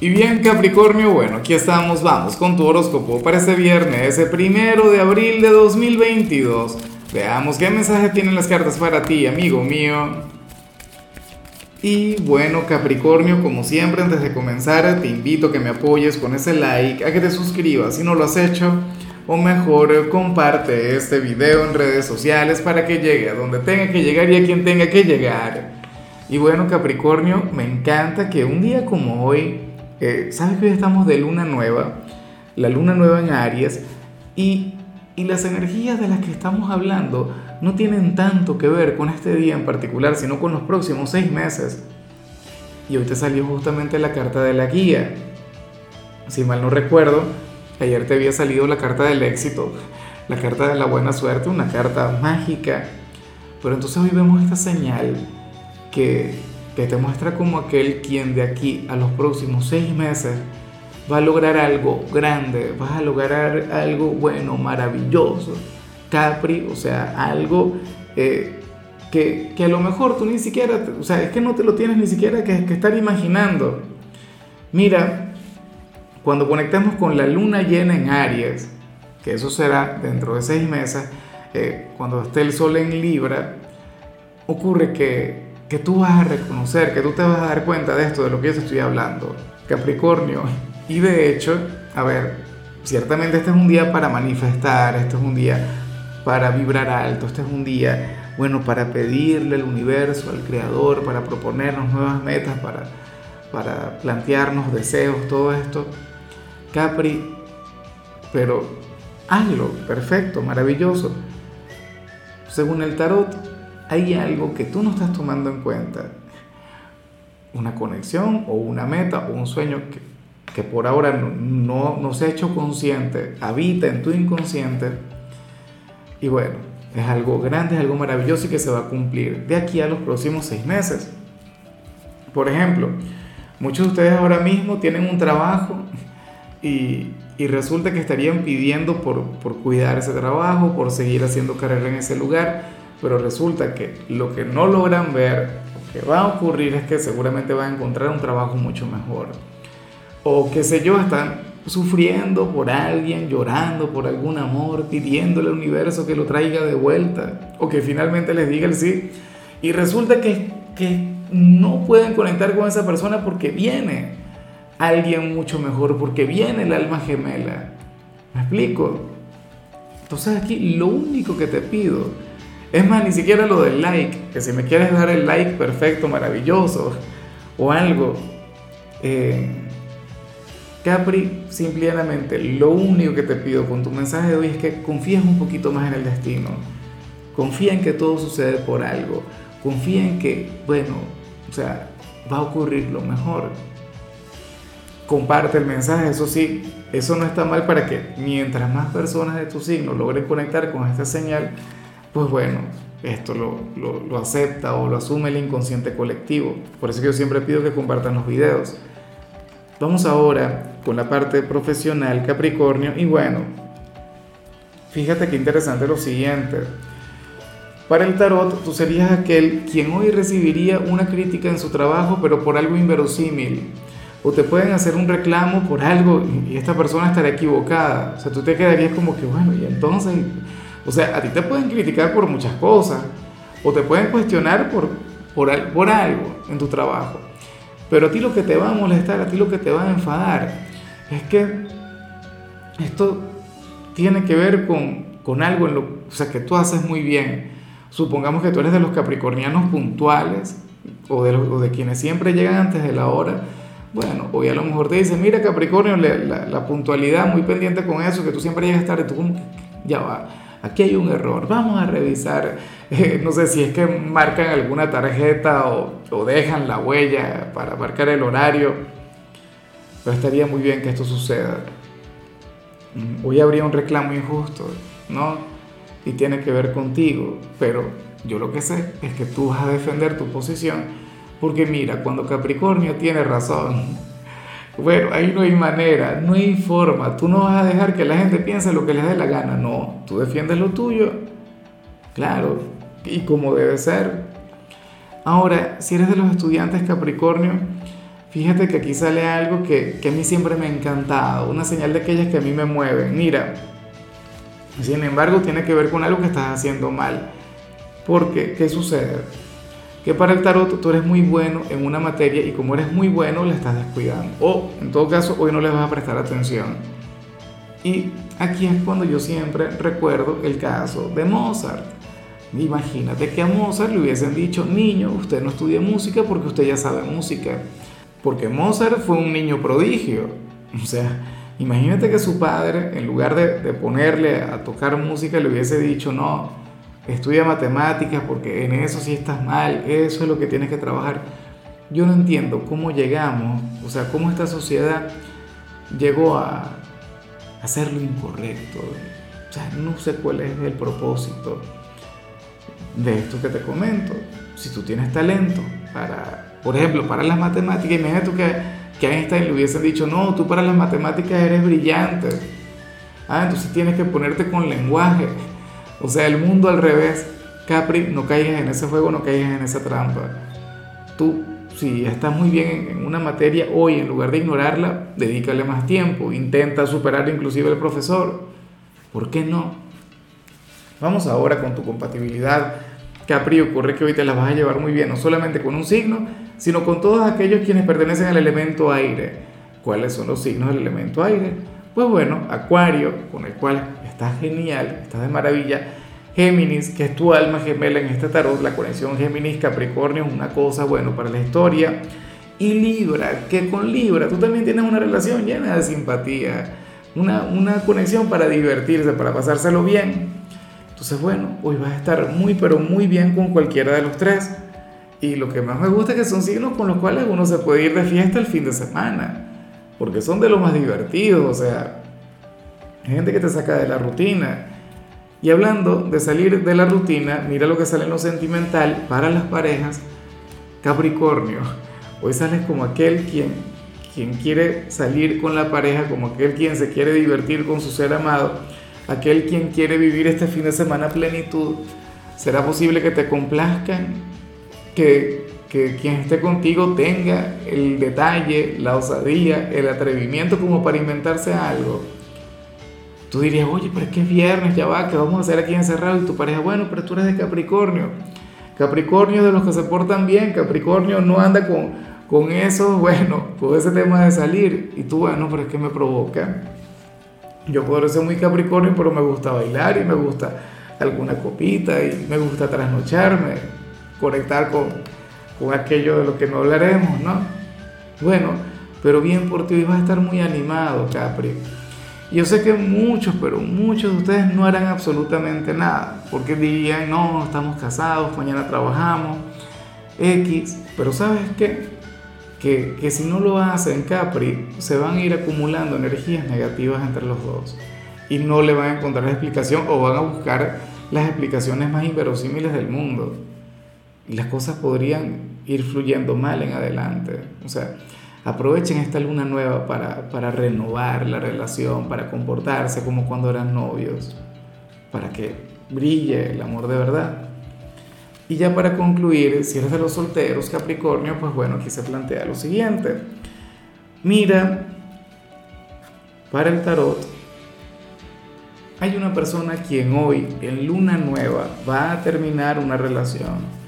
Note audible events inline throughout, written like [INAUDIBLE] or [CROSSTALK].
Y bien Capricornio, bueno, aquí estamos, vamos con tu horóscopo para este viernes, ese primero de abril de 2022. Veamos qué mensaje tienen las cartas para ti, amigo mío. Y bueno Capricornio, como siempre antes de comenzar te invito a que me apoyes con ese like, a que te suscribas si no lo has hecho, o mejor comparte este video en redes sociales para que llegue a donde tenga que llegar y a quien tenga que llegar. Y bueno Capricornio, me encanta que un día como hoy eh, sabes que hoy estamos de luna nueva, la luna nueva en Aries, y, y las energías de las que estamos hablando no tienen tanto que ver con este día en particular, sino con los próximos seis meses. Y hoy te salió justamente la carta de la guía. Si mal no recuerdo, ayer te había salido la carta del éxito, la carta de la buena suerte, una carta mágica. Pero entonces hoy vemos esta señal que que te muestra como aquel quien de aquí a los próximos seis meses va a lograr algo grande, vas a lograr algo bueno, maravilloso. Capri, o sea, algo eh, que, que, a lo mejor tú ni siquiera, o sea, es que no te lo tienes ni siquiera que, que estar imaginando. Mira, cuando conectamos con la luna llena en Aries, que eso será dentro de seis meses, eh, cuando esté el sol en Libra, ocurre que que tú vas a reconocer, que tú te vas a dar cuenta de esto, de lo que yo estoy hablando, Capricornio. Y de hecho, a ver, ciertamente este es un día para manifestar, este es un día para vibrar alto, este es un día, bueno, para pedirle al universo, al creador, para proponernos nuevas metas, para, para plantearnos deseos, todo esto. Capri, pero hazlo, perfecto, maravilloso. Según el tarot, hay algo que tú no estás tomando en cuenta. Una conexión o una meta o un sueño que, que por ahora no, no, se ha hecho consciente, habita en tu inconsciente. Y bueno, es algo grande, es algo maravilloso y que se va a cumplir de aquí a los próximos seis meses. Por ejemplo, muchos de ustedes ahora mismo tienen un trabajo y, y resulta que estarían pidiendo por, por cuidar ese trabajo, por seguir haciendo carrera en ese lugar pero resulta que lo que no logran ver, que va a ocurrir es que seguramente van a encontrar un trabajo mucho mejor. O qué sé yo, están sufriendo por alguien, llorando por algún amor, pidiéndole al universo que lo traiga de vuelta, o que finalmente les diga el sí, y resulta que, que no pueden conectar con esa persona porque viene alguien mucho mejor, porque viene el alma gemela. ¿Me explico? Entonces aquí lo único que te pido es más, ni siquiera lo del like, que si me quieres dar el like, perfecto, maravilloso, o algo. Eh, Capri, simplemente lo único que te pido con tu mensaje de hoy es que confíes un poquito más en el destino. Confía en que todo sucede por algo. Confía en que, bueno, o sea, va a ocurrir lo mejor. Comparte el mensaje, eso sí, eso no está mal para que mientras más personas de tu signo logren conectar con esta señal, pues bueno, esto lo, acepta o lo asume el inconsciente colectivo. Por eso yo siempre pido que compartan los videos. Vamos ahora con la parte profesional Capricornio y bueno, fíjate qué interesante lo siguiente. Para el tarot, tú serías aquel quien hoy recibiría una crítica en su trabajo, pero por algo inverosímil. O te pueden hacer un reclamo por algo y esta persona estará equivocada. O sea, tú te quedarías como que, bueno, y entonces, o sea, a ti te pueden criticar por muchas cosas o te pueden cuestionar por, por, por algo en tu trabajo. Pero a ti lo que te va a molestar, a ti lo que te va a enfadar, es que esto tiene que ver con, con algo en lo o sea, que tú haces muy bien. Supongamos que tú eres de los capricornianos puntuales o de, los, o de quienes siempre llegan antes de la hora. Bueno, hoy a lo mejor te dicen, mira Capricornio, la, la, la puntualidad, muy pendiente con eso, que tú siempre llegas tarde, tú ya va aquí hay un error, vamos a revisar, eh, no sé si es que marcan alguna tarjeta o, o, dejan la huella para marcar el horario, pero estaría muy bien que esto suceda. Mm, hoy habría un reclamo injusto, ¿no? Y tiene que ver contigo, pero yo lo que sé es que tú vas a defender tu posición, porque mira, cuando Capricornio tiene razón, bueno, ahí no hay manera, no hay forma. Tú no vas a dejar que la gente piense lo que les dé la gana. No, tú defiendes lo tuyo. Claro, y como debe ser. Ahora, si eres de los estudiantes Capricornio, Fíjate que aquí sale algo que, que a mí siempre me ha encantado, una señal de aquellas que a mí me mueven. Mira, sin embargo, tiene que ver con algo que estás haciendo mal. Porque, ¿qué sucede? Que para el tarot tú eres muy bueno en una materia y como eres muy bueno la estás descuidando. O, en todo caso, hoy no le vas a prestar atención. Y aquí es cuando yo siempre recuerdo el caso de Mozart. Imagínate que a Mozart le hubiesen dicho, niño, usted no estudia música porque usted ya sabe música. Porque Mozart fue un niño prodigio. O sea, imagínate que su padre, en lugar de, ponerle a tocar música, le hubiese dicho, no, estudia matemáticas porque en eso sí estás mal, eso es lo que tienes que trabajar. Yo no entiendo cómo llegamos, o sea, cómo esta sociedad llegó a hacer lo incorrecto. O sea, no sé cuál es el propósito de esto que te comento. Si tú tienes talento para por ejemplo, para las matemáticas, imagínate tú que, que a Einstein le hubiesen dicho, no, tú para las matemáticas eres brillante. Ah, entonces tienes que ponerte con lenguaje. O sea, el mundo al revés. Capri, no caigas en ese juego, no caigas en esa trampa. Tú, si estás muy bien en una materia hoy, en lugar de ignorarla, dedícale más tiempo. Intenta superar inclusive al profesor. ¿Por qué no? Vamos ahora con tu compatibilidad. Capri, ocurre que hoy te la vas a llevar muy bien, no solamente con un signo, sino con todos aquellos quienes pertenecen al elemento aire. ¿Cuáles son los signos del elemento aire? Pues bueno, Acuario, con el cual está genial, está de maravilla. Géminis, que es tu alma gemela en este tarot, la conexión Géminis-Capricornio es una cosa, bueno, para la historia. Y Libra, que con Libra tú también tienes una relación llena de simpatía, una, una conexión para divertirse, para pasárselo bien. Entonces, bueno, hoy vas a estar muy, pero muy bien con cualquiera de los tres. Y lo que más me gusta es que son signos con los cuales uno se puede ir de fiesta el fin de semana, porque son de los más divertidos, o sea, gente que te saca de la rutina. Y hablando de salir de la rutina, mira lo que sale en lo sentimental para las parejas. Capricornio, hoy sales como aquel quien, quien quiere salir con la pareja, como aquel quien se quiere divertir con su ser amado, aquel quien quiere vivir este fin de semana plenitud. ¿Será posible que te complazcan que, que quien esté contigo tenga el detalle, la osadía, el atrevimiento como para inventarse algo. Tú dirías, oye, pero es que es viernes, ya va, ¿qué vamos a hacer aquí encerrado? Y tu pareja, bueno, pero tú eres de Capricornio. Capricornio de los que se portan bien, Capricornio no anda con, con eso, [LAUGHS] bueno, con ese tema de salir. Y tú, bueno, pero es que me provoca. Yo puedo ser muy Capricornio, pero me gusta bailar y me gusta alguna copita y me gusta trasnocharme conectar con, con aquello de lo que no hablaremos, ¿no? Bueno, pero bien por ti, hoy vas a estar muy animado, Capri. Yo sé que muchos, pero muchos de ustedes no harán absolutamente nada, porque dirían, no, estamos casados, mañana trabajamos, X, pero ¿sabes qué? Que, que si no lo hacen, Capri, se van a ir acumulando energías negativas entre los dos y no le van a encontrar explicación o van a buscar las explicaciones más inverosímiles del mundo y las cosas podrían ir fluyendo mal en adelante. O sea, aprovechen esta luna nueva para, para renovar la relación, para comportarse como cuando eran novios, para que brille el amor de verdad. Y ya para concluir, si eres de los solteros, Capricornio, pues bueno, aquí se plantea lo siguiente. Mira, para el tarot, hay una persona quien hoy, en luna nueva, va a terminar una relación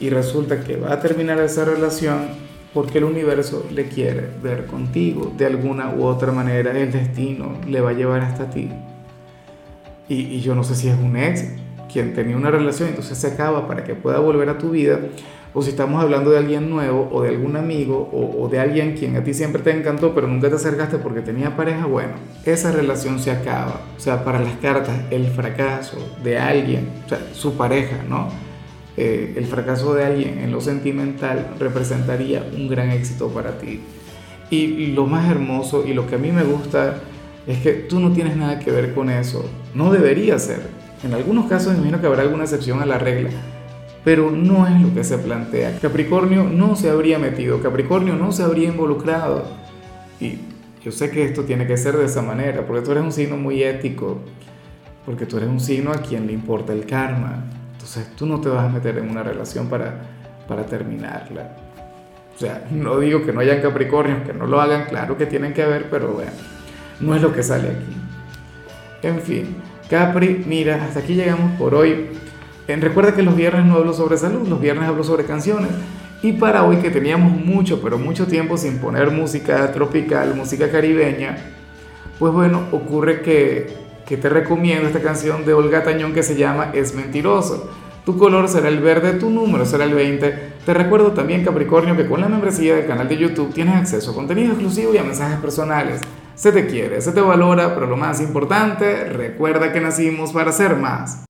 y resulta que va a terminar esa relación porque el universo le quiere ver contigo. De alguna u otra manera el destino le va a llevar hasta ti. Y, yo no sé si es un ex quien tenía una relación, entonces se acaba para que pueda volver a tu vida, o si estamos hablando de alguien nuevo, o de algún amigo, o, o de alguien quien a ti siempre te encantó, pero nunca te acercaste porque tenía pareja, bueno, esa relación se acaba. O sea, para las cartas, el fracaso de alguien, o sea, su pareja, ¿no? Eh, el fracaso de alguien en lo sentimental representaría un gran éxito para ti. Y lo más hermoso y lo que a mí me gusta es que tú no tienes nada que ver con eso. No debería ser. En algunos casos imagino que habrá alguna excepción a la regla, pero no es lo que se plantea. Capricornio no se habría metido, Capricornio no se habría involucrado. Y yo sé que esto tiene que ser de esa manera, porque tú eres un signo muy ético, porque tú eres un signo a quien le importa el karma, entonces tú no te vas a meter en una relación para, para terminarla. O sea, no digo que no hayan Capricornios, que no lo hagan, claro que tienen que haber, pero bueno, no es lo que sale aquí. En fin, Capri, mira, hasta aquí llegamos por hoy. recuerda que los viernes no hablo sobre salud, los viernes hablo sobre canciones. Y para hoy que teníamos mucho, pero mucho tiempo sin poner música tropical, música caribeña, pues bueno, ocurre que, que te recomiendo esta canción de Olga Tañón que se llama Es Mentiroso. Tu color será el verde, tu número será el 20. Te recuerdo también, Capricornio, que con la membresía del canal de YouTube tienes acceso a contenido exclusivo y a mensajes personales. Se te quiere, se te valora, pero lo más importante, recuerda que nacimos para ser más.